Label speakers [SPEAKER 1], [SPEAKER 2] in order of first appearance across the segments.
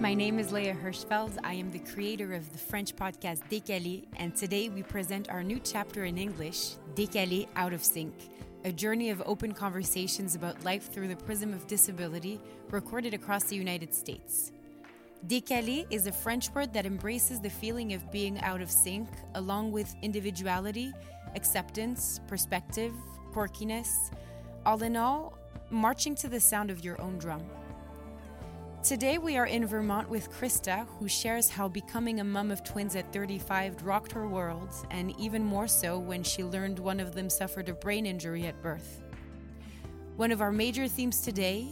[SPEAKER 1] My name is Léa Hirschfeld. I am the creator of the French podcast Décalés, and today we present our new chapter in English, Décalés Out of Sync, a journey of open conversations about life through the prism of disability recorded across the United States. Décalés is a French word that embraces the feeling of being out of sync, along with individuality, acceptance, perspective, quirkiness. All in all, marching to the sound of your own drum. Today we are in Vermont with Krista, who shares how becoming a mum of twins at 35 rocked her world, and even more so when she learned one of them suffered a brain injury at birth. One of our major themes today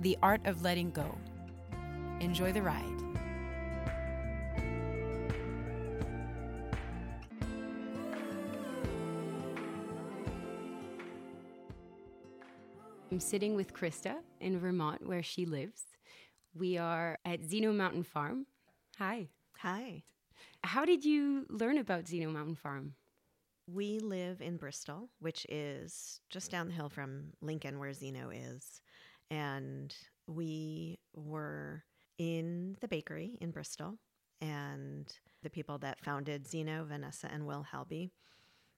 [SPEAKER 1] the art of letting go. Enjoy the ride. I'm sitting with Krista in Vermont, where she lives. We are at Zeno Mountain Farm. Hi.
[SPEAKER 2] Hi.
[SPEAKER 1] How did you learn about Zeno Mountain Farm?
[SPEAKER 2] We live in Bristol, which is just down the hill from Lincoln, where Zeno is. And we were in the bakery in Bristol. And the people that founded Zeno, Vanessa and Will Halby,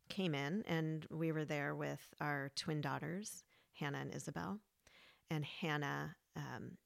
[SPEAKER 2] came in. And we were there with our twin daughters, Hannah and Isabel. And Hannah um,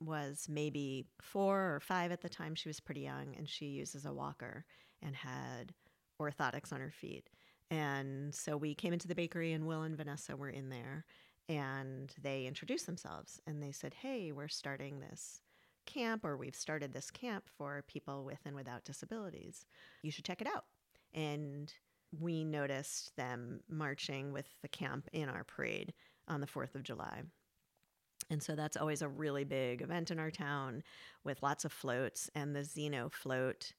[SPEAKER 2] was maybe four or five at the time. She was pretty young and she uses a walker and had orthotics on her feet. And so we came into the bakery and Will and Vanessa were in there and they introduced themselves and they said, Hey, we're starting this camp or we've started this camp for people with and without disabilities. You should check it out. And we noticed them marching with the camp in our parade on the 4th of July. And so that's always a really big event in our town with lots of floats. And the Zeno float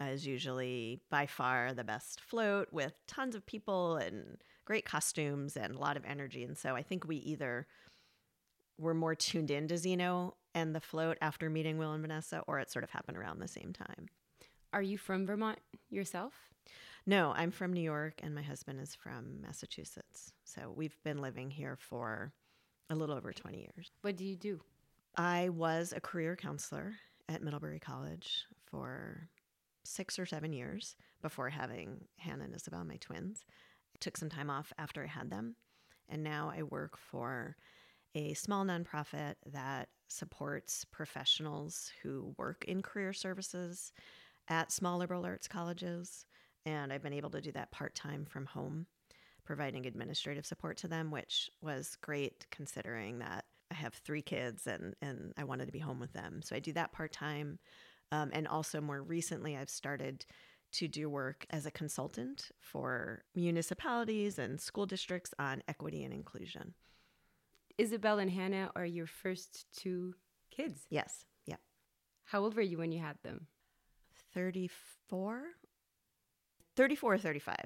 [SPEAKER 2] uh, is usually by far the best float with tons of people and great costumes and a lot of energy. And so I think we either were more tuned in to Zeno and the float after meeting Will and Vanessa, or it sort of happened around the same time.
[SPEAKER 1] Are you from Vermont yourself?
[SPEAKER 2] No, I'm from New York and my husband is from Massachusetts. So we've been living here for a little over 20 years.
[SPEAKER 1] What do you do?
[SPEAKER 2] I was a career counselor at Middlebury College for six or seven years before having Hannah and Isabel, my twins. I took some time off after I had them. And now I work for a small nonprofit that supports professionals who work in career services at small liberal arts colleges. And I've been able to do that part time from home providing administrative support to them, which was great considering that I have three kids and, and I wanted to be home with them. So I do that part time. Um, and also, more recently, I've started to do work as a consultant for municipalities and school districts on equity and inclusion.
[SPEAKER 1] Isabel and Hannah are your first two kids.
[SPEAKER 2] Yes. Yep.
[SPEAKER 1] How old were you when you had them?
[SPEAKER 2] 34? 34 or 35.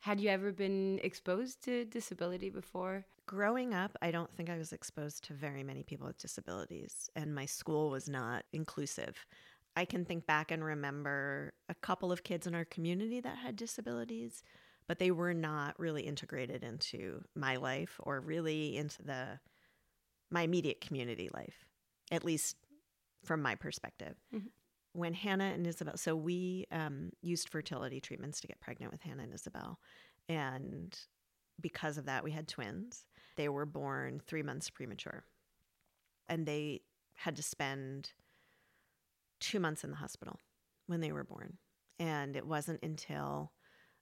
[SPEAKER 1] Had you ever been exposed to disability before?
[SPEAKER 2] Growing up, I don't think I was exposed to very many people with disabilities, and my school was not inclusive. I can think back and remember a couple of kids in our community that had disabilities, but they were not really integrated into my life or really into the my immediate community life, at least from my perspective. Mm-hmm when Hannah and Isabel, so we um, used fertility treatments to get pregnant with Hannah and Isabel. And because of that, we had twins. They were born three months premature. And they had to spend two months in the hospital when they were born. And it wasn't until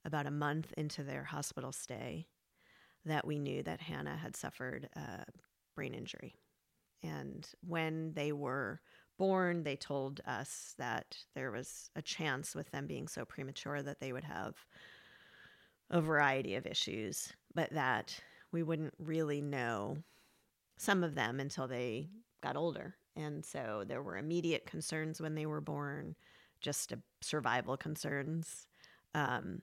[SPEAKER 2] about a month into their hospital stay that we knew that Hannah had suffered a brain injury. And when they were born, they told us that there was a chance with them being so premature that they would have a variety of issues, but that we wouldn't really know some of them until they got older. And so there were immediate concerns when they were born, just survival concerns. Um,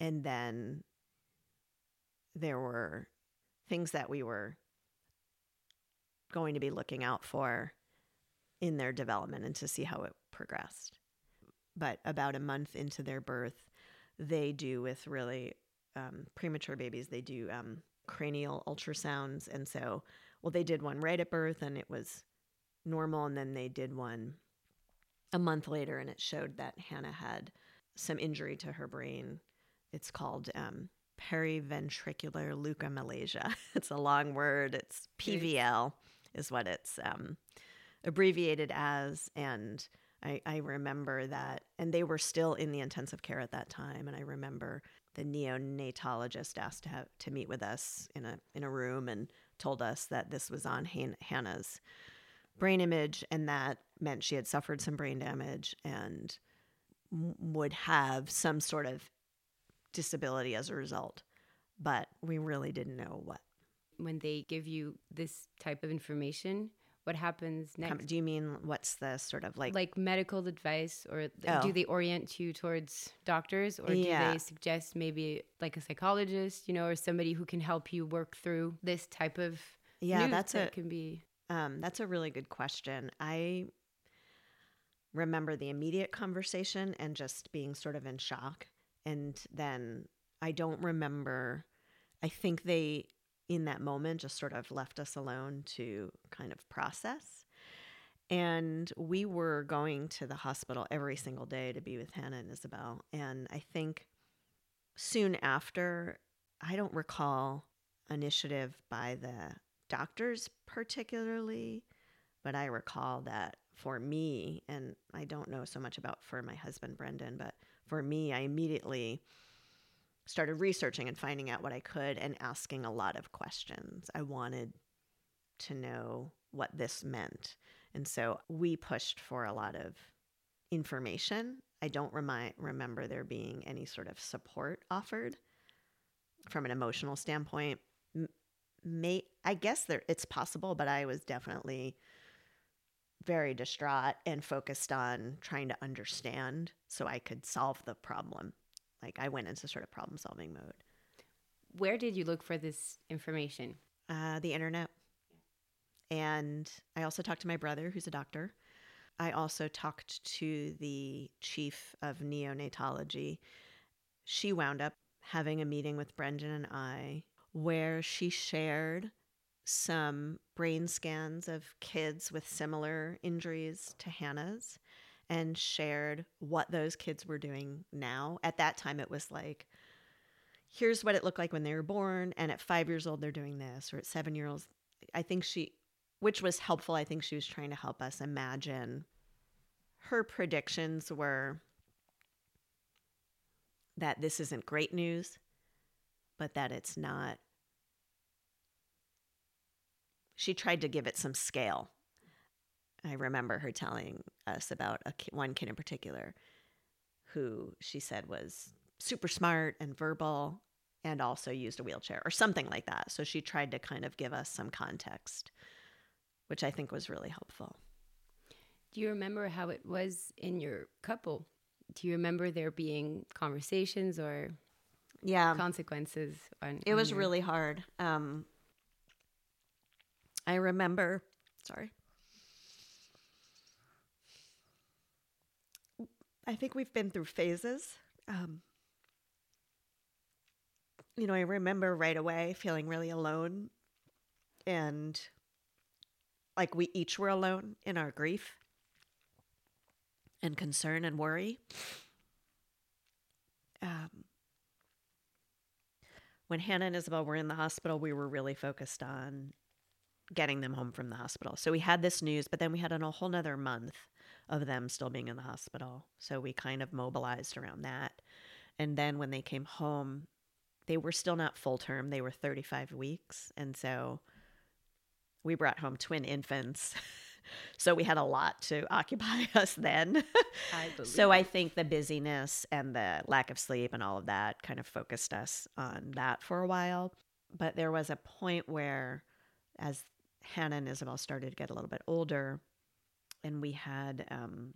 [SPEAKER 2] and then there were things that we were going to be looking out for in their development and to see how it progressed. But about a month into their birth, they do with really um, premature babies, they do um, cranial ultrasounds. And so, well, they did one right at birth and it was normal. And then they did one a month later and it showed that Hannah had some injury to her brain. It's called um, periventricular leukomalacia. it's a long word. It's PVL, is what it's um, abbreviated as. And I, I remember that, and they were still in the intensive care at that time. And I remember the neonatologist asked to have to meet with us in a in a room and told us that this was on Han- Hannah's brain image, and that meant she had suffered some brain damage and m- would have some sort of disability as a result. But we really didn't know what.
[SPEAKER 1] When they give you this type of information, what happens next?
[SPEAKER 2] Do you mean what's the sort of like
[SPEAKER 1] like medical advice, or
[SPEAKER 2] Oh.
[SPEAKER 1] do they orient you towards doctors, or do they suggest maybe like a psychologist, you know, or somebody who can help you work through this type of
[SPEAKER 2] Yeah, that's
[SPEAKER 1] that
[SPEAKER 2] a
[SPEAKER 1] can be
[SPEAKER 2] Um, that's a really good question. I remember the immediate conversation and just being sort of in shock. And then I don't remember, I think they, in that moment, just sort of left us alone to kind of process. And we were going to the hospital every single day to be with Hannah and Isabel. And I think soon after, I don't recall initiative by the doctors particularly, but I recall that for me, and I don't know so much about for my husband Brendan, but for me, I immediately started researching and finding out what I could and asking a lot of questions. I wanted to know what this meant. And so we pushed for a lot of information. I don't remi- remember there being any sort of support offered from an emotional standpoint. May I guess there it's possible, but I was definitely very distraught and focused on trying to understand so I could solve the problem. Like I went into sort of problem solving mode.
[SPEAKER 1] where did you look for this information?
[SPEAKER 2] uh, the internet. And I also talked to my brother, who's a doctor. I also talked to the chief of neonatology. She wound up having a meeting with Brendan and I where she shared some brain scans of kids with similar injuries to Hannah's and shared what those kids were doing now. At that time, it was like, here's what it looked like when they were born and at five years old they're doing this or at seven years old i think she which was helpful. I think she was trying to help us imagine her predictions were that this isn't great news but that it's not. She tried to give it some scale i remember her telling us about a ki- one kid in particular who she said was super smart and verbal and also used a wheelchair or something like that. So she tried to kind of give us some context, which I think was really helpful.
[SPEAKER 1] Do you remember how it was in your couple? Do you remember there being conversations or
[SPEAKER 2] Yeah.
[SPEAKER 1] consequences? On,
[SPEAKER 2] It
[SPEAKER 1] on
[SPEAKER 2] was
[SPEAKER 1] your-
[SPEAKER 2] really hard. Um, I remember, sorry. I think we've been through phases. Um, you know, I remember right away feeling really alone and like we each were alone in our grief and concern and worry. Um, when Hannah and Isabel were in the hospital, we were really focused on getting them home from the hospital. So we had this news, but then we had a whole nother month of them still being in the hospital. So we kind of mobilized around that. And then when they came home, they were still not full term, they were 35 weeks. And so we brought home twin infants. so we had a lot to occupy us then.
[SPEAKER 1] I.
[SPEAKER 2] So I think the busyness and the lack of sleep and all of that kind of focused us on that for a while. But there was a point where, as Hannah and Isabel started to get a little bit older, and we had um,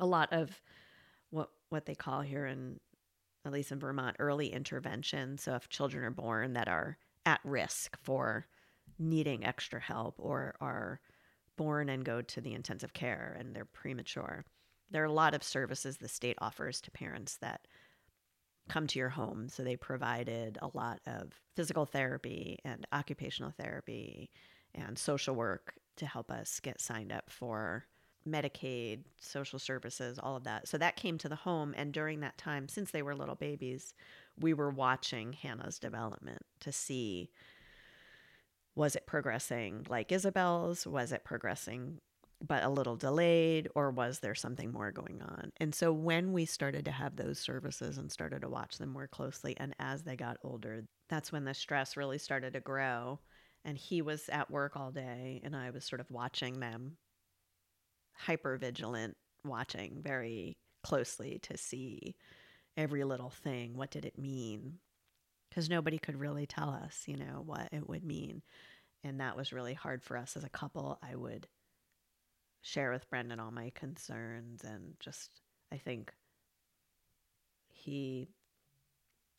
[SPEAKER 2] a lot of what what they call here in at least in Vermont early intervention. So if children are born that are at risk for needing extra help or are born and go to the intensive care and they're premature, there are a lot of services the state offers to parents that come to your home. So they provided a lot of physical therapy and occupational therapy and social work to help us get signed up for Medicaid, social services, all of that. So that came to the home. And during that time, since they were little babies, we were watching Hannah's development to see was it progressing like Isabel's? Was it progressing but a little delayed, or was there something more going on? And so when we started to have those services and started to watch them more closely, and as they got older, that's when the stress really started to grow. And he was at work all day, and I was sort of watching them, hyper vigilant, watching very closely to see every little thing. What did it mean? Because nobody could really tell us, you know, what it would mean. And that was really hard for us as a couple. I would share with Brendan all my concerns and just I think he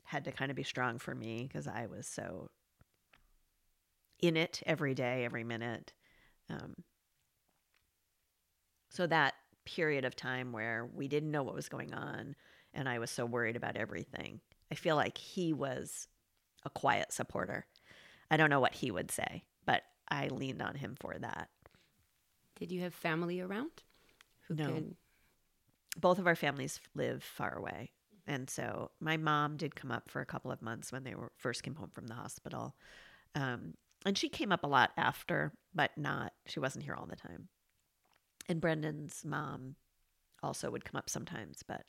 [SPEAKER 2] had to kind of be strong for me because I was so in it every day, every minute. Um, so that period of time where we didn't know what was going on and I was so worried about everything, I feel like he was a quiet supporter. I don't know what he would say, but I leaned on him for that.
[SPEAKER 1] Did you have family around?
[SPEAKER 2] Who no. Could... Both of our families live far away. And so my mom did come up for a couple of months when they were first came home from the hospital. Um, and she came up a lot after, but not, she wasn't here all the time. And Brendan's mom also would come up sometimes, but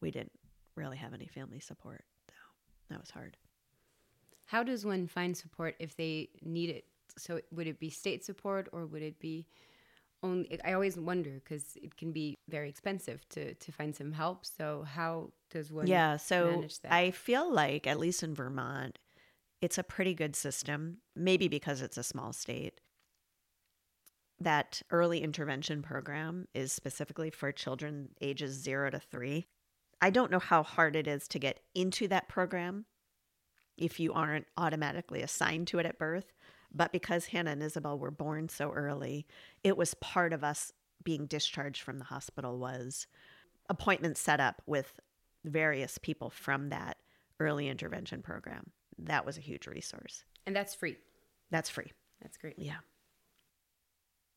[SPEAKER 2] we didn't really have any family support. So that was hard.
[SPEAKER 1] How does one find support if they need it? So would it be state support or would it be only i always wonder because it can be very expensive to to find some help so how does one
[SPEAKER 2] yeah so i feel like at least in vermont it's a pretty good system maybe because it's a small state that early intervention program is specifically for children ages 0 to 3 i don't know how hard it is to get into that program if you aren't automatically assigned to it at birth but because Hannah and Isabel were born so early, it was part of us being discharged from the hospital was appointments set up with various people from that early intervention program. That was a huge resource.
[SPEAKER 1] And that's free.
[SPEAKER 2] That's free.
[SPEAKER 1] That's great.
[SPEAKER 2] Yeah.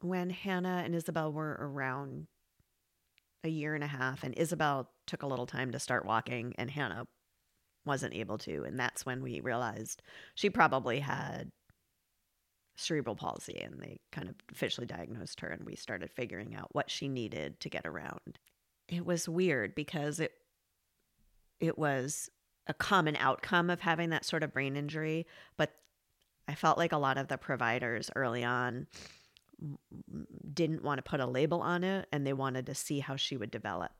[SPEAKER 2] When Hannah and Isabel were around a year and a half, and Isabel took a little time to start walking, and Hannah wasn't able to. And that's when we realized she probably had cerebral palsy and they kind of officially diagnosed her and we started figuring out what she needed to get around. It was weird because it it was a common outcome of having that sort of brain injury, but I felt like a lot of the providers early on didn't want to put a label on it and they wanted to see how she would develop,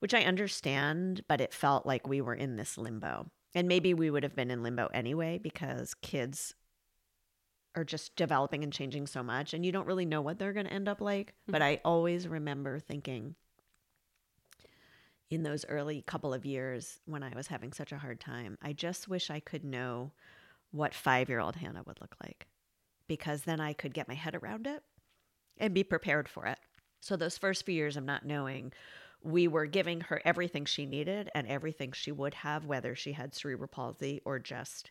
[SPEAKER 2] which I understand, but it felt like we were in this limbo. And maybe we would have been in limbo anyway because kids are just developing and changing so much and you don't really know what they're going to end up like mm-hmm. but i always remember thinking in those early couple of years when i was having such a hard time i just wish i could know what 5-year-old hannah would look like because then i could get my head around it and be prepared for it so those first few years of not knowing we were giving her everything she needed and everything she would have whether she had cerebral palsy or just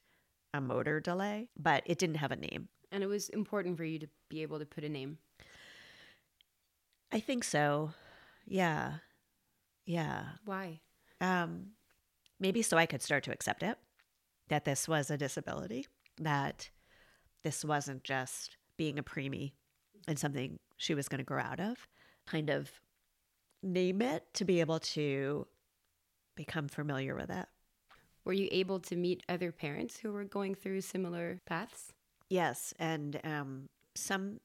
[SPEAKER 2] a motor delay, but it didn't have a name.
[SPEAKER 1] And it was important for you to be able to put a name.
[SPEAKER 2] I think so. Yeah. Yeah.
[SPEAKER 1] Why?
[SPEAKER 2] Um, maybe so I could start to accept it that this was a disability, that this wasn't just being a preemie and something she was going to grow out of. Kind of name it to be able to become familiar with it.
[SPEAKER 1] Were you able to meet other parents who were going through similar paths?
[SPEAKER 2] Yes, and um, some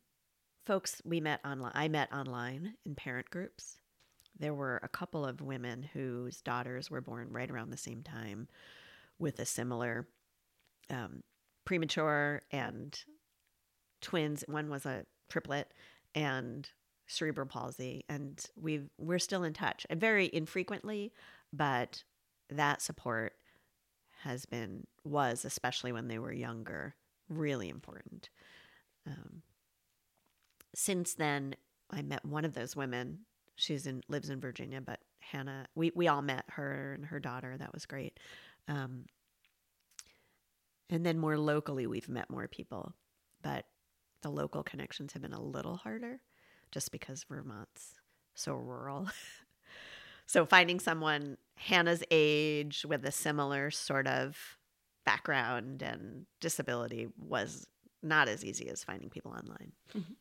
[SPEAKER 2] folks we met online. I met online in parent groups. There were a couple of women whose daughters were born right around the same time, with a similar um, premature and twins. One was a triplet and cerebral palsy, and we we're still in touch, very infrequently, but that support has been was especially when they were younger really important um, since then i met one of those women she's in lives in virginia but Hannah, we, we all met her and her daughter. That was great. Um, and then more locally, we've met more people, but the local connections have been a little harder just because Vermont's so rural. so finding someone Hannah's age with a similar sort of background and disability was not as easy as finding people online.
[SPEAKER 1] Mm-hmm.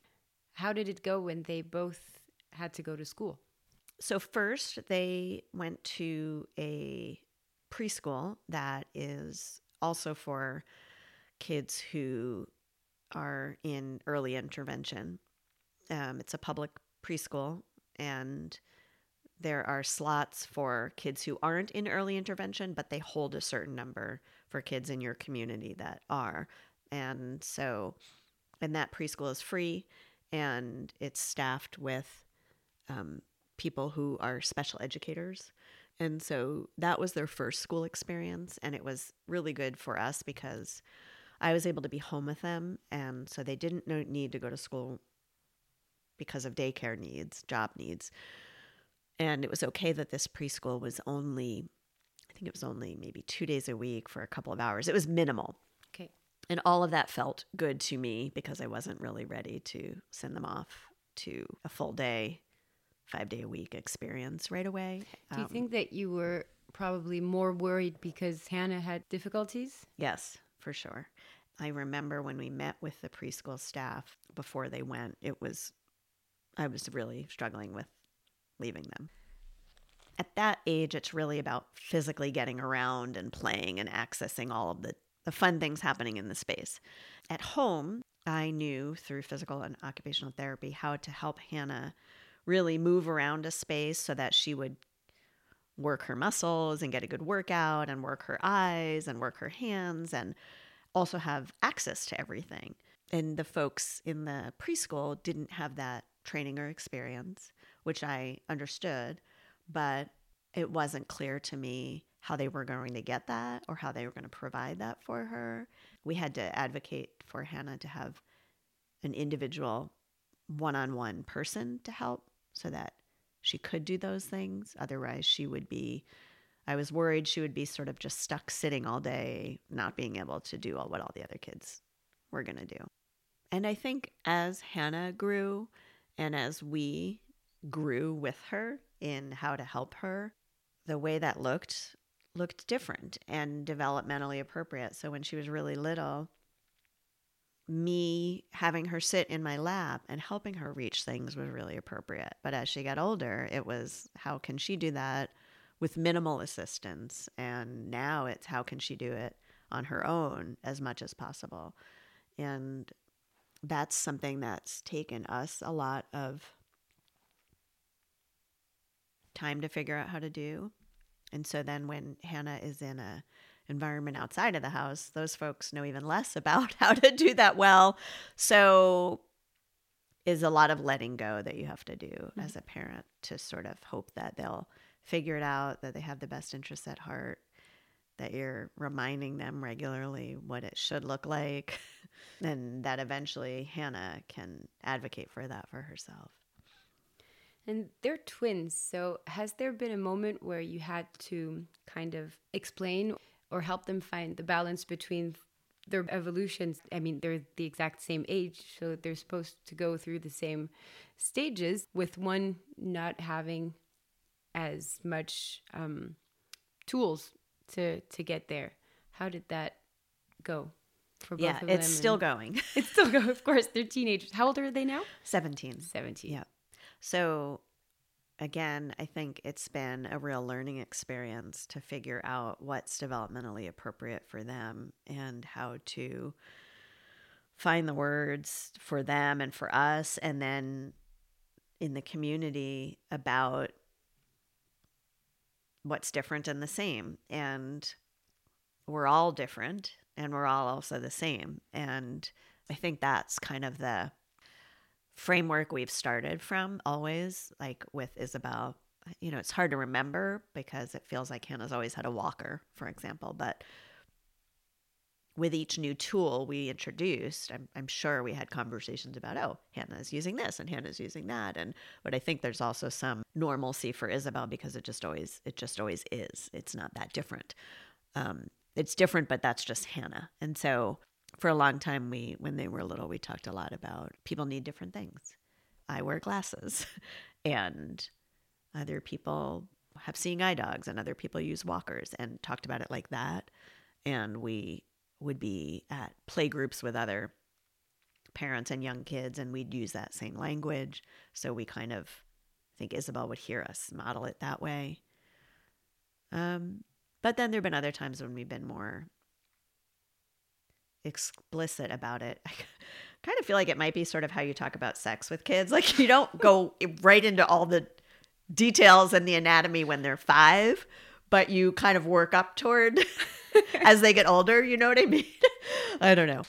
[SPEAKER 1] How did it go when they both had to go to school?
[SPEAKER 2] So, first, they went to a preschool that is also for kids who are in early intervention. Um, it's a public preschool, and there are slots for kids who aren't in early intervention, but they hold a certain number for kids in your community that are. And so, and that preschool is free and it's staffed with um, people who are special educators. And so that was their first school experience. And it was really good for us because I was able to be home with them. And so they didn't need to go to school because of daycare needs, job needs. And it was okay that this preschool was only, I think it was only maybe two days a week for a couple of hours. It was minimal.
[SPEAKER 1] Okay.
[SPEAKER 2] And all of that felt good to me because I wasn't really ready to send them off to a full day, five day a week experience right away.
[SPEAKER 1] Do you um, think that you were probably more worried because Hannah had difficulties?
[SPEAKER 2] Yes, for sure. I remember when we met with the preschool staff before they went, it was, I was really struggling with leaving them. At that age, it's really about physically getting around and playing and accessing all of the, the fun things happening in the space. At home, I knew through physical and occupational therapy how to help Hannah really move around a space so that she would work her muscles and get a good workout and work her eyes and work her hands and also have access to everything. And the folks in the preschool didn't have that training or experience which I understood, but it wasn't clear to me how they were going to get that or how they were going to provide that for her. We had to advocate for Hannah to have an individual one on one person to help so that she could do those things. Otherwise, she would be, I was worried she would be sort of just stuck sitting all day, not being able to do all what all the other kids were going to do. And I think as Hannah grew and as we grew with her in how to help her, the way that looked looked different and developmentally appropriate. So when she was really little, me having her sit in my lap and helping her reach things was really appropriate. But as she got older, it was how can she do that with minimal assistance? And now it's how can she do it on her own as much as possible? And that's something that's taken us a lot of time to figure out how to do. And so then when Hannah is in a environment outside of the house, those folks know even less about how to do that well. So is a lot of letting go that you have to do mm-hmm. as a parent to sort of hope that they'll figure it out, that they have the best interests at heart, that you're reminding them regularly what it should look like, and that eventually Hannah can advocate for that for herself.
[SPEAKER 1] And they're twins. So, has there been a moment where you had to kind of explain or help them find the balance between their evolutions? I mean, they're the exact same age, so they're supposed to go through the same stages, with one not having as much um, tools to to get there. How did that go?
[SPEAKER 2] For both yeah, of it's still going.
[SPEAKER 1] it's still going. Of course, they're teenagers. How old are they now?
[SPEAKER 2] Seventeen.
[SPEAKER 1] Seventeen.
[SPEAKER 2] Yeah. So, again, I think it's been a real learning experience to figure out what's developmentally appropriate for them and how to find the words for them and for us. And then in the community about what's different and the same. And we're all different and we're all also the same. And I think that's kind of the framework we've started from always, like with Isabel. You know, it's hard to remember because it feels like Hannah's always had a walker, for example, but with each new tool we introduced, I'm, I'm sure we had conversations about, oh, Hannah's using this and Hannah's using that. And but I think there's also some normalcy for Isabel because it just always it just always is. It's not that different. Um, it's different, but that's just Hannah. And so for a long time we when they were little, we talked a lot about people need different things. I wear glasses and other people have seeing eye dogs and other people use walkers and talked about it like that. And we would be at play groups with other parents and young kids, and we'd use that same language. So we kind of I think Isabel would hear us model it that way. Um, but then there have been other times when we've been more explicit about it. I kind of feel like it might be sort of how you talk about sex with kids. Like you don't go right into all the details and the anatomy when they're five, but you kind of work up toward as they get older. You know what I mean? I don't know.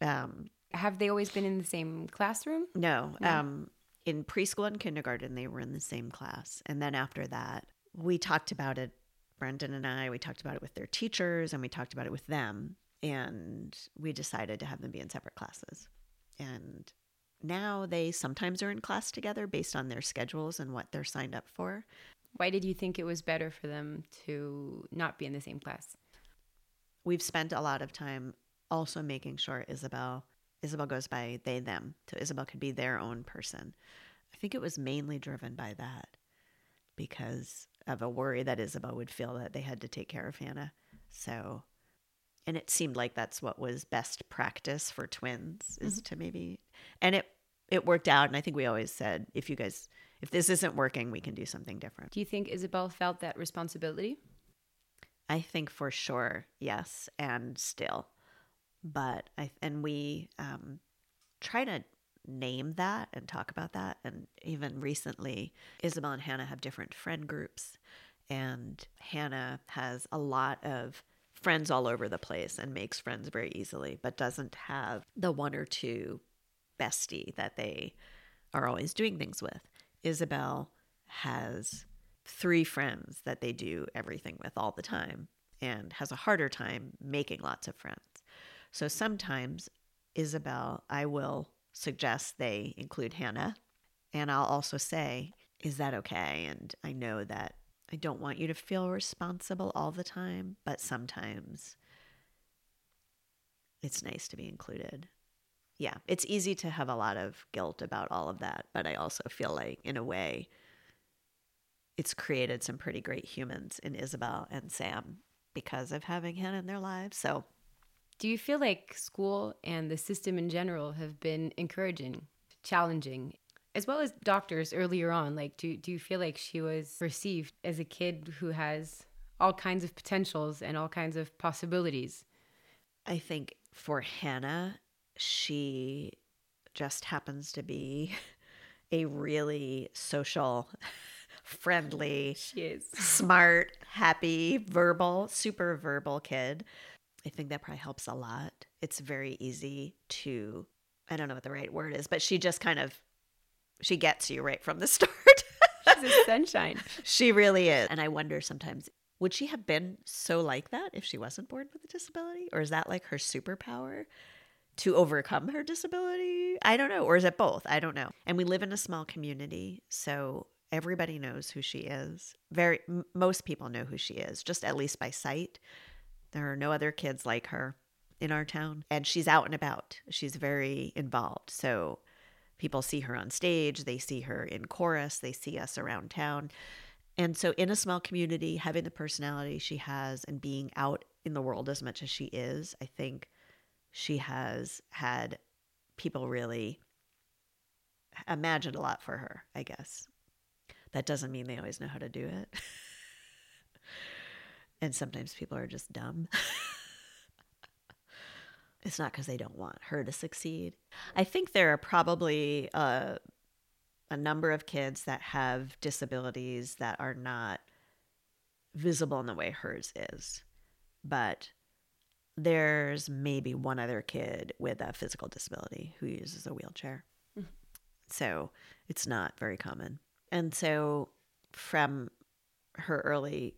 [SPEAKER 2] Um,
[SPEAKER 1] Have they always been in the same classroom?
[SPEAKER 2] no, um, in preschool and kindergarten, they were in the same class. And then after that, we talked about it, Brendan and I, we talked about it with their teachers and we talked about it with them. And we decided to have them be in separate classes. And now they sometimes are in class together based on their schedules and what they're signed up for.
[SPEAKER 1] Why did you think it was better for them to not be in the same class?
[SPEAKER 2] We've spent a lot of time also making sure Isabel Isabel goes by they them. So Isabel could be their own person. I think it was mainly driven by that because of a worry that Isabel would feel that they had to take care of Hannah. So and it seemed like that's what was best practice for twins is to maybe and it it worked out and I think we always said if you guys if this isn't working we can do something different.
[SPEAKER 1] Do you think Isabel felt that responsibility?
[SPEAKER 2] I think for sure, yes, and still. But I and we um, try to name that and talk about that. And even recently, Isabel and Hannah have different friend groups, and Hannah has a lot of friends all over the place and makes friends very easily, but doesn't have the one or two bestie that they are always doing things with. Isabel has three friends that they do everything with all the time and has a harder time making lots of friends. So sometimes, Isabel, I will suggest they include Hannah, and I'll also say, Is that okay? And I know that I don't want you to feel responsible all the time, but sometimes it's nice to be included. Yeah, it's easy to have a lot of guilt about all of that, but I also feel like, in a way, it's created some pretty great humans in Isabel and Sam because of having Hannah in their lives. So,
[SPEAKER 1] Do you feel like school and the system in general have been encouraging, challenging, as well as doctors earlier on? Like, do, do you feel like she was perceived as a kid who has all kinds of potentials and all kinds of possibilities?
[SPEAKER 2] I think for Hannah, she just happens to be a really social, friendly,
[SPEAKER 1] She is.
[SPEAKER 2] smart, happy, verbal, super verbal kid. I think that probably helps a lot. It's very easy to, I don't know what the right word is, but she just kind of, she gets you right from the start.
[SPEAKER 1] She's a sunshine.
[SPEAKER 2] she really is. And I wonder sometimes, would she have been so like that if she wasn't born with a disability? Or is that like her superpower? To overcome her disability? I don't know. Or is it both? I don't know. And we live in a small community. So everybody knows who she is. Very m- most people know who she is, just at least by sight. There are no other kids like her in our town, and she's out and about. She's very involved. So people see her on stage, they see her in chorus, they see us around town. And so in a small community, having the personality she has and being out in the world as much as she is, I think she has had people really imagine a lot for her, I guess. That doesn't mean they always know how to do it. and sometimes people are just dumb. it's not because they don't want her to succeed. I think there are probably uh, a number of kids that have disabilities that are not visible in the way hers is. But there's maybe one other kid with a physical disability who uses a wheelchair. So it's not very common. And so from her early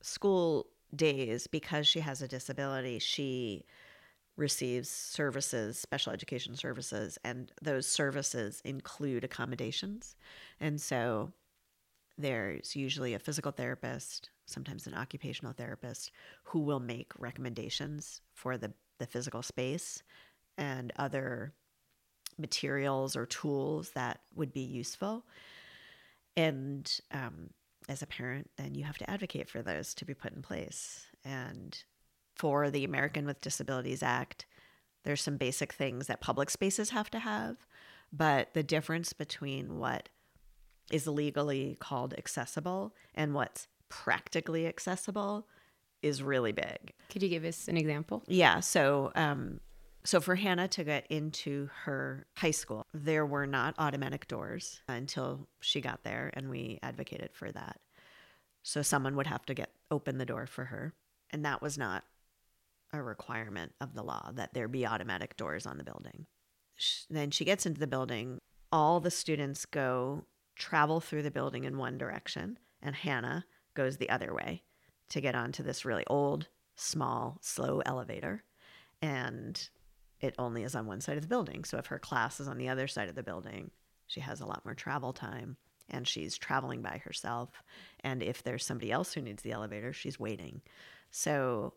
[SPEAKER 2] school days because she has a disability, she receives services, special education services, and those services include accommodations. And so there's usually a physical therapist, sometimes an occupational therapist, who will make recommendations for the, the physical space and other materials or tools that would be useful. And um, as a parent, then you have to advocate for those to be put in place. And for the American with Disabilities Act, there's some basic things that public spaces have to have, but the difference between what is legally called accessible and what's practically accessible is really big.
[SPEAKER 1] Could you give us an example?
[SPEAKER 2] Yeah. So, um, so for Hannah to get into her high school, there were not automatic doors until she got there, and we advocated for that. So someone would have to get open the door for her, and that was not a requirement of the law that there be automatic doors on the building. Then she gets into the building. All the students go travel through the building in one direction, and Hannah goes the other way to get onto this really old, small, slow elevator. And it only is on one side of the building. So if her class is on the other side of the building, she has a lot more travel time and she's traveling by herself. And if there's somebody else who needs the elevator, she's waiting. So,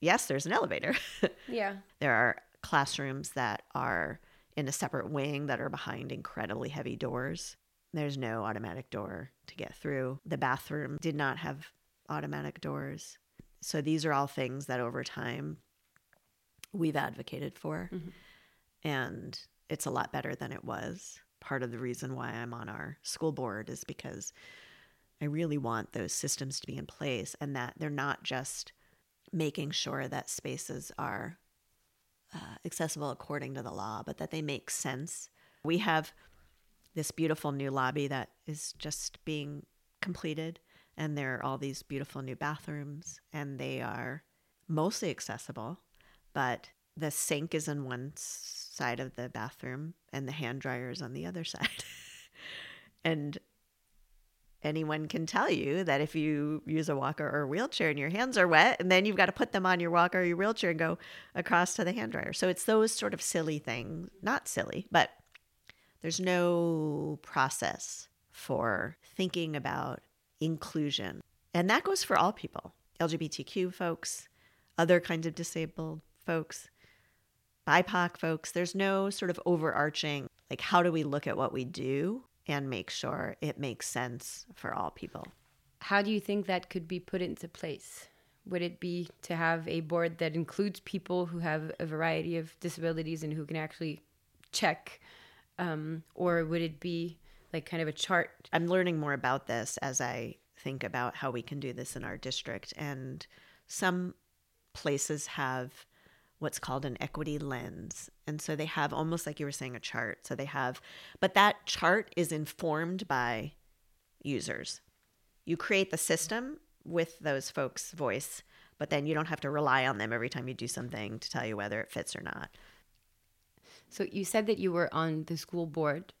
[SPEAKER 2] yes, there's an elevator.
[SPEAKER 1] Yeah.
[SPEAKER 2] there are classrooms that are in a separate wing that are behind incredibly heavy doors. There's no automatic door to get through. The bathroom did not have automatic doors. So these are all things that over time we've advocated for. Mm-hmm. And it's a lot better than it was. Part of the reason why I'm on our school board is because I really want those systems to be in place and that they're not just making sure that spaces are uh, accessible according to the law, but that they make sense. We have this beautiful new lobby that is just being completed, and there are all these beautiful new bathrooms, and they are mostly accessible, but the sink is on one side of the bathroom and the hand dryer is on the other side. and anyone can tell you that if you use a walker or a wheelchair and your hands are wet, and then you've got to put them on your walker or your wheelchair and go across to the hand dryer. So it's those sort of silly things, not silly, but there's no process for thinking about inclusion. And that goes for all people LGBTQ folks, other kinds of disabled folks, BIPOC folks. There's no sort of overarching, like, how do we look at what we do and make sure it makes sense for all people.
[SPEAKER 1] How do you think that could be put into place? Would it be to have a board that includes people who have a variety of disabilities and who can actually check? Um, or would it be like kind of a chart?
[SPEAKER 2] I'm learning more about this as I think about how we can do this in our district. And some places have what's called an equity lens. And so they have almost like you were saying a chart. So they have, but that chart is informed by users. You create the system with those folks' voice, but then you don't have to rely on them every time you do something to tell you whether it fits or not.
[SPEAKER 1] So you said that you were on the school board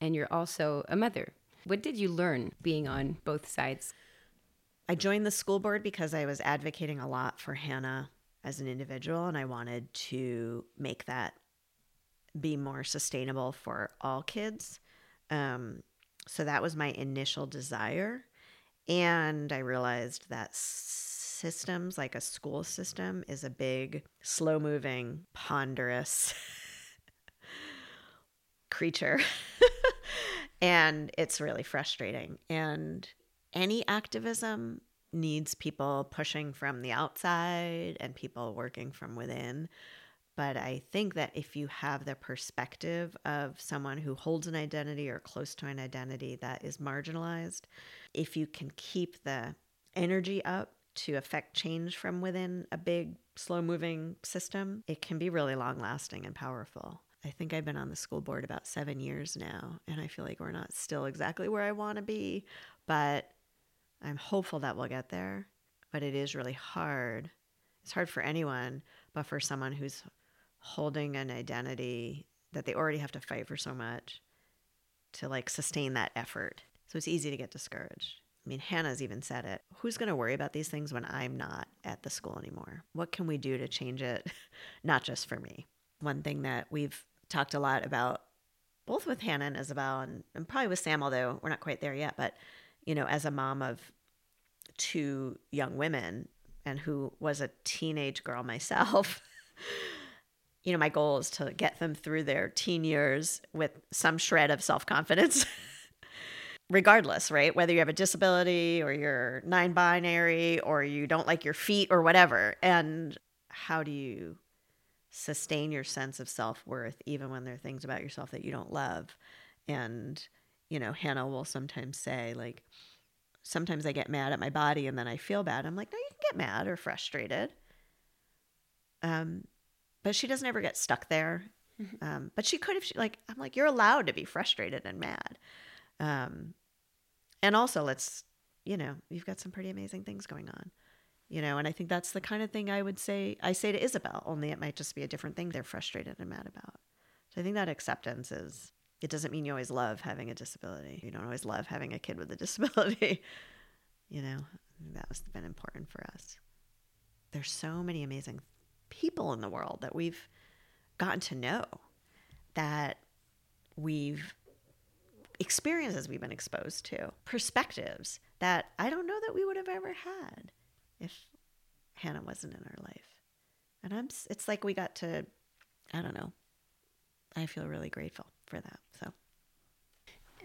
[SPEAKER 1] and you're also a mother. What did you learn being on both sides?
[SPEAKER 2] I joined the school board because I was advocating a lot for Hannah as an individual, and I wanted to make that be more sustainable for all kids. Um, so that was my initial desire. And I realized that systems, like a school system, is a big, slow moving, ponderous creature. and it's really frustrating. And any activism needs people pushing from the outside and people working from within. But I think that if you have the perspective of someone who holds an identity or close to an identity that is marginalized, if you can keep the energy up to affect change from within a big, slow moving system, it can be really long lasting and powerful. I think I've been on the school board about seven years now, and I feel like we're not still exactly where I want to be, but I'm hopeful that we'll get there, but it is really hard. It's hard for anyone, but for someone who's holding an identity that they already have to fight for so much to like sustain that effort. So it's easy to get discouraged. I mean, Hannah's even said it. Who's going to worry about these things when I'm not at the school anymore? What can we do to change it? not just for me. One thing that we've talked a lot about, both with Hannah and Isabel, and, and probably with Sam, although we're not quite there yet, but, you know, as a mom of two young women and who was a teenage girl myself, you know, my goal is to get them through their teen years with some shred of self confidence. regardless, right? Whether you have a disability or you're non binary or you don't like your feet or whatever. And how do you sustain your sense of self worth even when there are things about yourself that you don't love? And, you know, Hannah will sometimes say, like, sometimes I get mad at my body and then I feel bad. I'm like, no, you can get mad or frustrated. Um, but she doesn't ever get stuck there. Mm-hmm. Um, but she could if she like I'm like, you're allowed to be frustrated and mad. Um, and also, let's, you know, you've got some pretty amazing things going on, you know, and I think that's the kind of thing I would say, I say to Isabel, only it might just be a different thing they're frustrated and mad about. So I think that acceptance is, it doesn't mean you always love having a disability. You don't always love having a kid with a disability. you know, that has been important for us. There's so many amazing people in the world that we've gotten to know that we've experiences we've been exposed to, perspectives that I don't know that we would have ever had if Hannah wasn't in our life. And I'm it's like we got to I don't know. I feel really grateful for that. So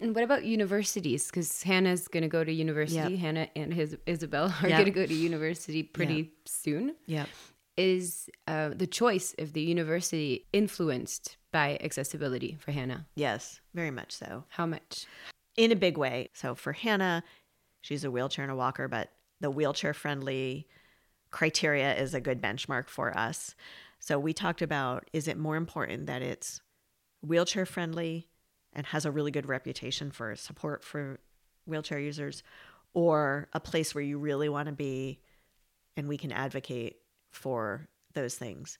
[SPEAKER 1] and what about universities? Because Hannah's going to go to university. Yep. Hannah and his Isabel are yep. going to go to university pretty yep. soon.
[SPEAKER 2] Yeah.
[SPEAKER 1] Is uh, the choice of the university influenced by accessibility for Hannah?
[SPEAKER 2] Yes, very much so.
[SPEAKER 1] How much?
[SPEAKER 2] In a big way. So for Hannah, she's a wheelchair and a walker, but the wheelchair friendly criteria is a good benchmark for us. So we talked about is it more important that it's wheelchair friendly and has a really good reputation for support for wheelchair users or a place where you really want to be and we can advocate for those things.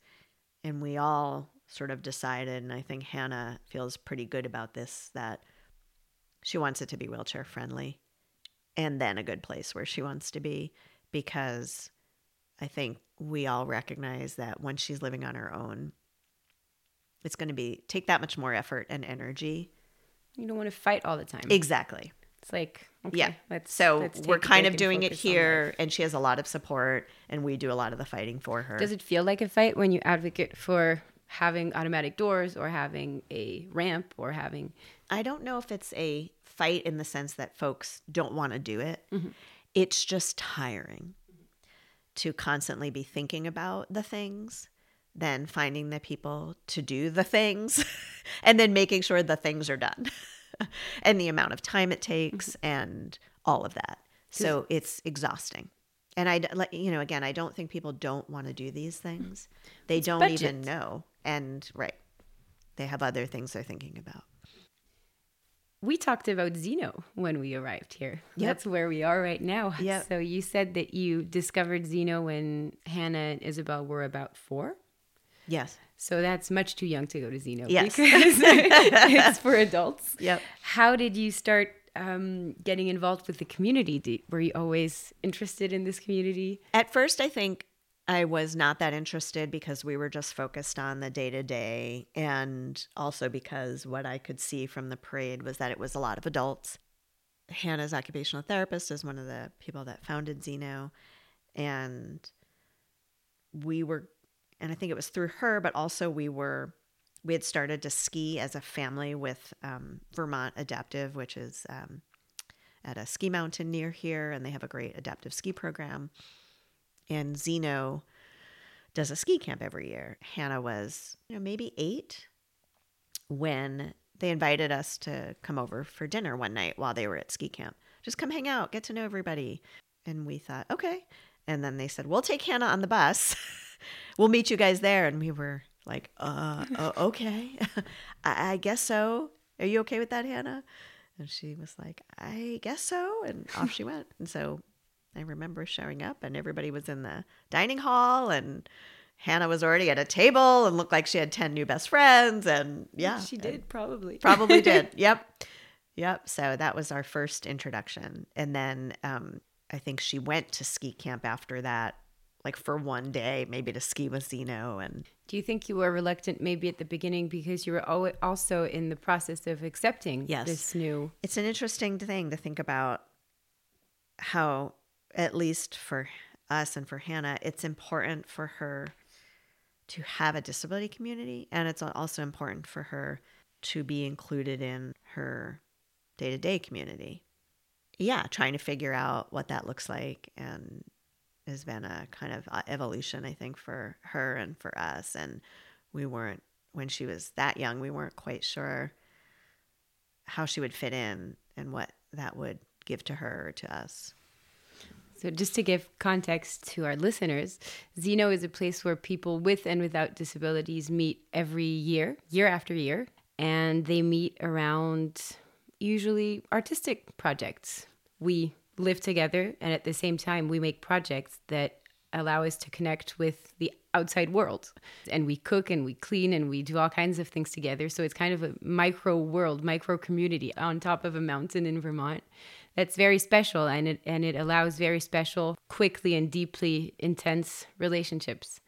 [SPEAKER 2] And we all sort of decided, and I think Hannah feels pretty good about this, that she wants it to be wheelchair friendly and then a good place where she wants to be because I think we all recognize that once she's living on her own, it's going to be take that much more effort and energy.
[SPEAKER 1] You don't want to fight all the time.
[SPEAKER 2] Exactly.
[SPEAKER 1] It's like
[SPEAKER 2] okay, yeah. Let's, so let's we're kind of doing it here, and she has a lot of support, and we do a lot of the fighting for her.
[SPEAKER 1] Does it feel like a fight when you advocate for having automatic doors or having a ramp or having
[SPEAKER 2] I don't know if it's a fight in the sense that folks don't want to do it. Mm-hmm. It's just tiring to constantly be thinking about the things, then finding the people to do the things, and then making sure the things are done and the amount of time it takes mm-hmm. and all of that. So it's exhausting. And I, you know, again, I don't think people don't want to do these things. They it's don't budget. even know. And right, they have other things they're thinking about.
[SPEAKER 1] We talked about Zeno when we arrived here. Yep. That's where we are right now.
[SPEAKER 2] Yep.
[SPEAKER 1] So you said that you discovered Zeno when Hannah and Isabel were about four.
[SPEAKER 2] Yes.
[SPEAKER 1] So that's much too young to go to Zeno.
[SPEAKER 2] Yes.
[SPEAKER 1] Because it's for adults.
[SPEAKER 2] Yep.
[SPEAKER 1] How did you start um, getting involved with the community? were you always interested in this community?
[SPEAKER 2] At first, I think I was not that interested because we were just focused on the day to day. And also because what I could see from the parade was that it was a lot of adults. Hannah's occupational therapist is one of the people that founded Zeno. And we were, and I think it was through her, but also we were, we had started to ski as a family with um, Vermont Adaptive, which is um, at a ski mountain near here. And they have a great adaptive ski program and Zeno does a ski camp every year. Hannah was, you know, maybe eight when they invited us to come over for dinner one night while they were at ski camp. Just come hang out, get to know everybody. And we thought, okay. And then they said, we'll take Hannah on the bus. we'll meet you guys there. And we were like, uh, uh okay. I-, I guess so. Are you okay with that, Hannah? And she was like, I guess so. And off she went. And so I remember showing up and everybody was in the dining hall and Hannah was already at a table and looked like she had 10 new best friends. And yeah.
[SPEAKER 1] She did, probably.
[SPEAKER 2] Probably did. Yep. Yep. So that was our first introduction. And then um, I think she went to ski camp after that, like for one day, maybe to ski with Zeno. And
[SPEAKER 1] do you think you were reluctant maybe at the beginning because you were also in the process of accepting yes. this new?
[SPEAKER 2] It's an interesting thing to think about how, at least for us and for Hannah, it's important for her to have a disability community. And it's also important for her to be included in her day to day community. Yeah, trying to figure out what that looks like and has been a kind of uh, evolution, I think, for her and for us. And we weren't, when she was that young, we weren't quite sure how she would fit in and what that would give to her or to us.
[SPEAKER 1] So, just to give context to our listeners, Zeno is a place where people with and without disabilities meet every year, year after year, and they meet around usually artistic projects. We live together, and at the same time, we make projects that allow us to connect with the outside world. And we cook and we clean and we do all kinds of things together. So it's kind of a micro world, micro community on top of a mountain in Vermont. That's very special and it and it allows very special, quickly and deeply intense relationships.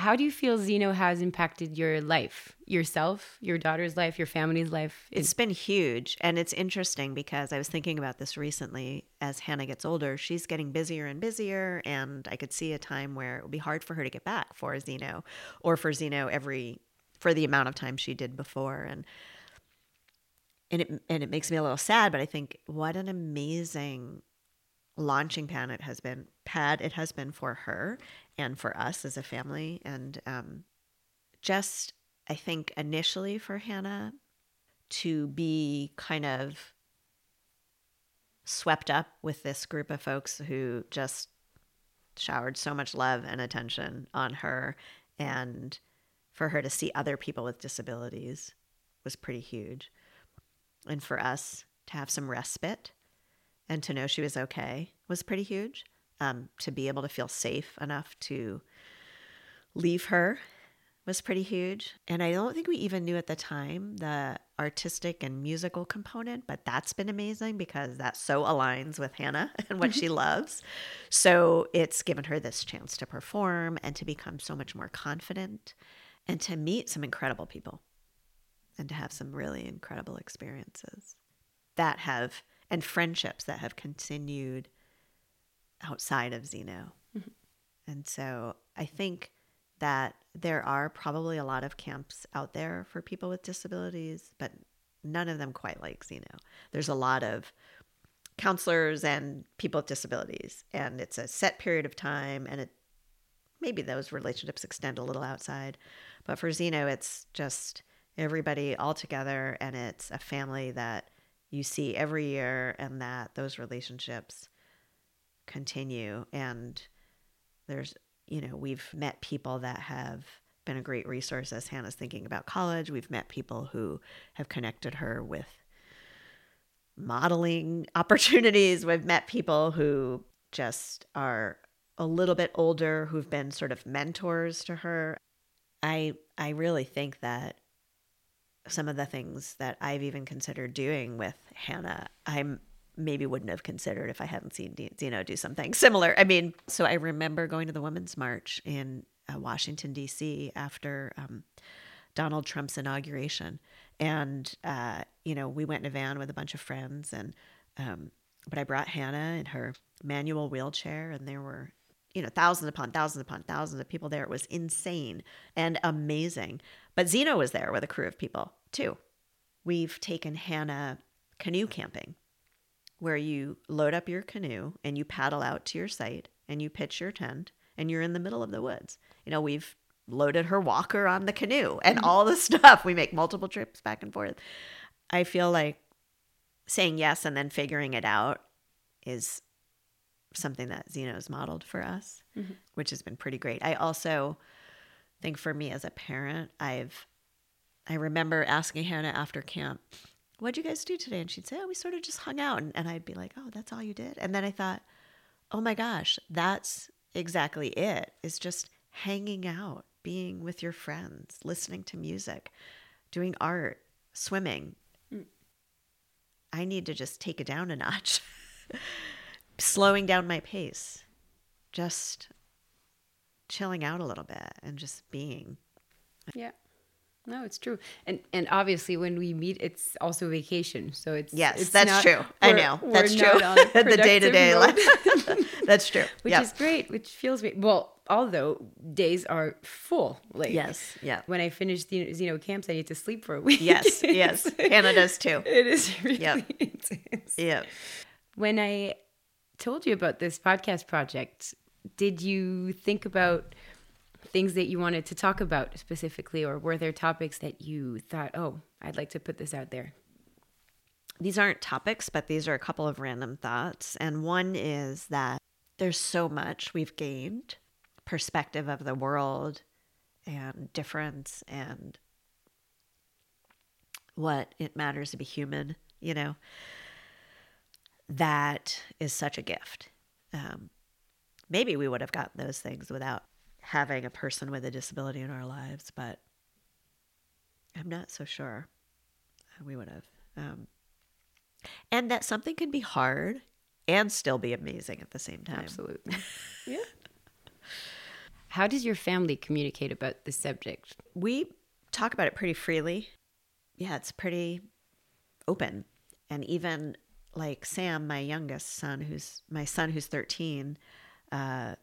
[SPEAKER 1] How do you feel Zeno has impacted your life, yourself, your daughter's life, your family's life?
[SPEAKER 2] It's been huge. And it's interesting because I was thinking about this recently. As Hannah gets older, she's getting busier and busier. And I could see a time where it would be hard for her to get back for Zeno or for Zeno every, for the amount of time she did before. And, and it, and it makes me a little sad, but I think what an amazing launching pad it has been pad it has been for her and for us as a family. And um, just i think initially for hannah to be kind of swept up with this group of folks who just showered so much love and attention on her. And for her to see other people with disabilities was pretty huge. And for us to have some respite and to know she was okay was pretty huge. Um, to be able to feel safe enough to leave her was pretty huge. And I don't think we even knew at the time the artistic and musical component, but that's been amazing because that so aligns with Hannah and what she mm-hmm. loves. So it's given her this chance to perform and to become so much more confident and to meet some incredible people and to have some really incredible experiences that have and friendships that have continued outside of Zeno. Mm-hmm. And so I think that there are probably a lot of camps out there for people with disabilities, but none of them quite like Zeno. There's a lot of counselors and people with disabilities, and it's a set period of time, and it maybe those relationships extend a little outside. But for Zeno, it's just everybody all together, and it's a family that you see every year and that those relationships continue. And there's you know we've met people that have been a great resource as hannah's thinking about college. We've met people who have connected her with modeling opportunities. We've met people who just are a little bit older who've been sort of mentors to her. I i really think that some of the things that I've even considered doing with Hannah, I maybe wouldn't have considered if I hadn't seen Zeno do something similar. I mean, so I remember going to the Women's March in uh, Washington, D.C. after um, Donald Trump's inauguration. And, uh, you know, we went in a van with a bunch of friends. And, um, but I brought Hannah in her manual wheelchair, and there were you know, thousands upon thousands upon thousands of people there. It was insane and amazing. But Zeno was there with a crew of people too. We've taken Hannah canoe camping, where you load up your canoe and you paddle out to your site and you pitch your tent and you're in the middle of the woods. You know, we've loaded her walker on the canoe and mm-hmm. all the stuff. We make multiple trips back and forth. I feel like saying yes and then figuring it out is something that Zeno's modeled for us, mm-hmm. which has been pretty great. I also think for me as a parent, I've I remember asking Hannah after camp, What'd you guys do today? And she'd say, Oh, we sort of just hung out. And, and I'd be like, Oh, that's all you did? And then I thought, Oh my gosh, that's exactly it. It's just hanging out, being with your friends, listening to music, doing art, swimming. Mm. I need to just take it down a notch. Slowing down my pace. Just chilling out a little bit and just being.
[SPEAKER 1] Yeah. No, it's true. And and obviously when we meet it's also vacation. So it's
[SPEAKER 2] Yes,
[SPEAKER 1] it's
[SPEAKER 2] that's
[SPEAKER 1] not-
[SPEAKER 2] true. I know. That's true. the day-to-day life. that's true.
[SPEAKER 1] which
[SPEAKER 2] Yep.
[SPEAKER 1] is great, which feels great. Well, although days are full. Like
[SPEAKER 2] Yes. Yeah.
[SPEAKER 1] when I finish the Zeno camps, I need to sleep for a week.
[SPEAKER 2] Yes. Yes. Does too.
[SPEAKER 1] It is really
[SPEAKER 2] Yep.
[SPEAKER 1] intense.
[SPEAKER 2] Yeah.
[SPEAKER 1] When I told you about this podcast project, did you think about things that you wanted to talk about specifically, or were there topics that you thought, oh, I'd like to put this out there?
[SPEAKER 2] These aren't topics, but these are a couple of random thoughts. And one is that there's so much we've gained perspective of the world and difference and what it matters to be human, you know, that is such a gift. Um, maybe we would have gotten those things without having a person with a disability in our lives, but I'm not so sure we would have. Um, and that something can be hard and still be amazing at the same time.
[SPEAKER 1] Absolutely. yeah. How does your family communicate about this subject?
[SPEAKER 2] We talk about it pretty freely. Yeah, it's pretty open. And even like Sam, my youngest son, who's my son who's 13, uh,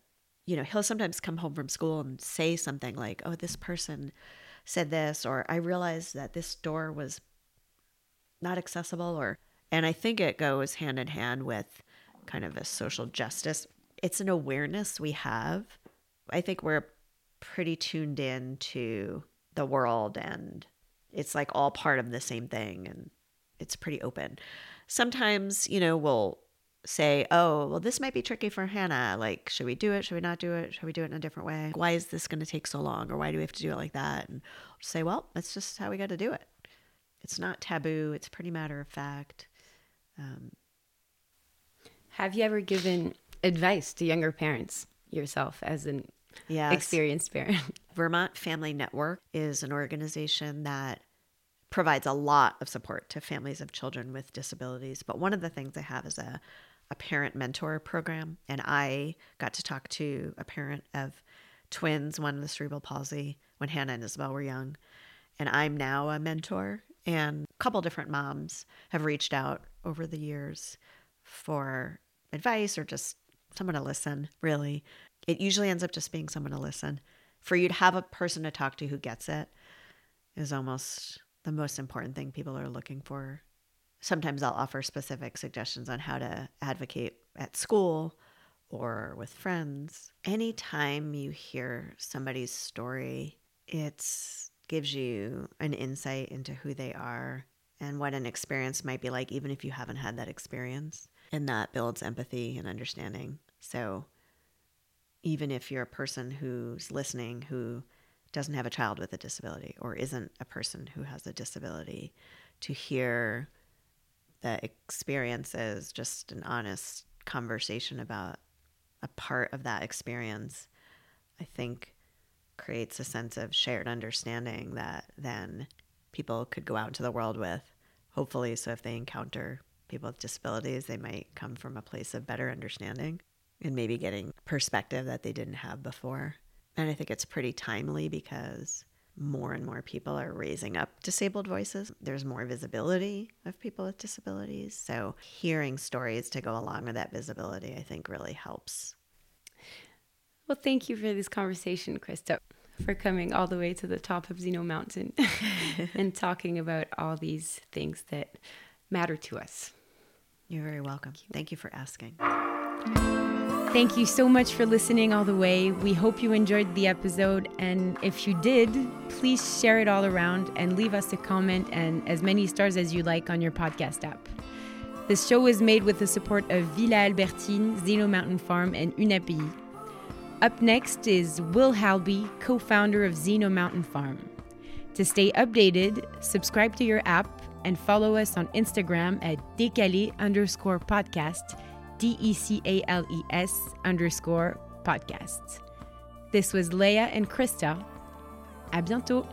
[SPEAKER 2] you know, he'll sometimes come home from school and say something like, oh, this person said this, or I realized that this door was not accessible, or, and I think it goes hand in hand with kind of a social justice. It's an awareness we have. I think we're pretty tuned in to the world and it's like all part of the same thing and it's pretty open. Sometimes, you know, we'll say, oh, well, this might be tricky for Hannah. Like, should we do it? Should we not do it? Should we do it in a different way? Why is this going to take so long? Or why do we have to do it like that? And I'll say, well, that's just how we got to do it. It's not taboo, it's pretty matter of fact. Um,
[SPEAKER 1] Have you ever given advice to younger parents yourself as an
[SPEAKER 2] yes.
[SPEAKER 1] experienced parent?
[SPEAKER 2] Vermont Family Network is an organization that provides a lot of support to families of children with disabilities. But one of the things I have is a, a parent mentor program. And I got to talk to a parent of twins, one with cerebral palsy, when Hannah and Isabel were young. And I'm now a mentor. And a couple different moms have reached out over the years for advice or just someone to listen, really. It usually ends up just being someone to listen. For you to have a person to talk to who gets it is almost the most important thing people are looking for. Sometimes I'll offer specific suggestions on how to advocate at school or with friends. Anytime you hear somebody's story, it gives you an insight into who they are and what an experience might be like, even if you haven't had that experience. And that builds empathy and understanding. So, even if you're a person who's listening who doesn't have a child with a disability or isn't a person who has a disability, to hear the experiences, just an honest conversation about a part of that experience, I think creates a sense of shared understanding that then people could go out into the world with, hopefully. So if they encounter people with disabilities, they might come from a place of better understanding and maybe getting perspective that they didn't have before. And I think it's pretty timely because more and more people are raising up disabled voices. There's more visibility of people with disabilities. So hearing stories to go along with that visibility, I think really helps.
[SPEAKER 1] Well, thank you for this conversation, Krista, for coming all the way to the top of Zeno Mountain and talking about all these things that matter to us.
[SPEAKER 2] You're very welcome. Thank you for asking.
[SPEAKER 1] Thank you so much for listening all the way. We hope you enjoyed the episode. And if you did, please share it all around and leave us a comment and as many stars as you like on your podcast app. This show is made with the support of Villa Albertine, Zeno Mountain Farm, and Unapei. Up next is Will Halby, co founder of Zeno Mountain Farm. To stay updated, subscribe to your app and follow us on Instagram at décalés underscore podcast, D E C A L E S underscore podcast. This was Léa and Krista. À bientôt!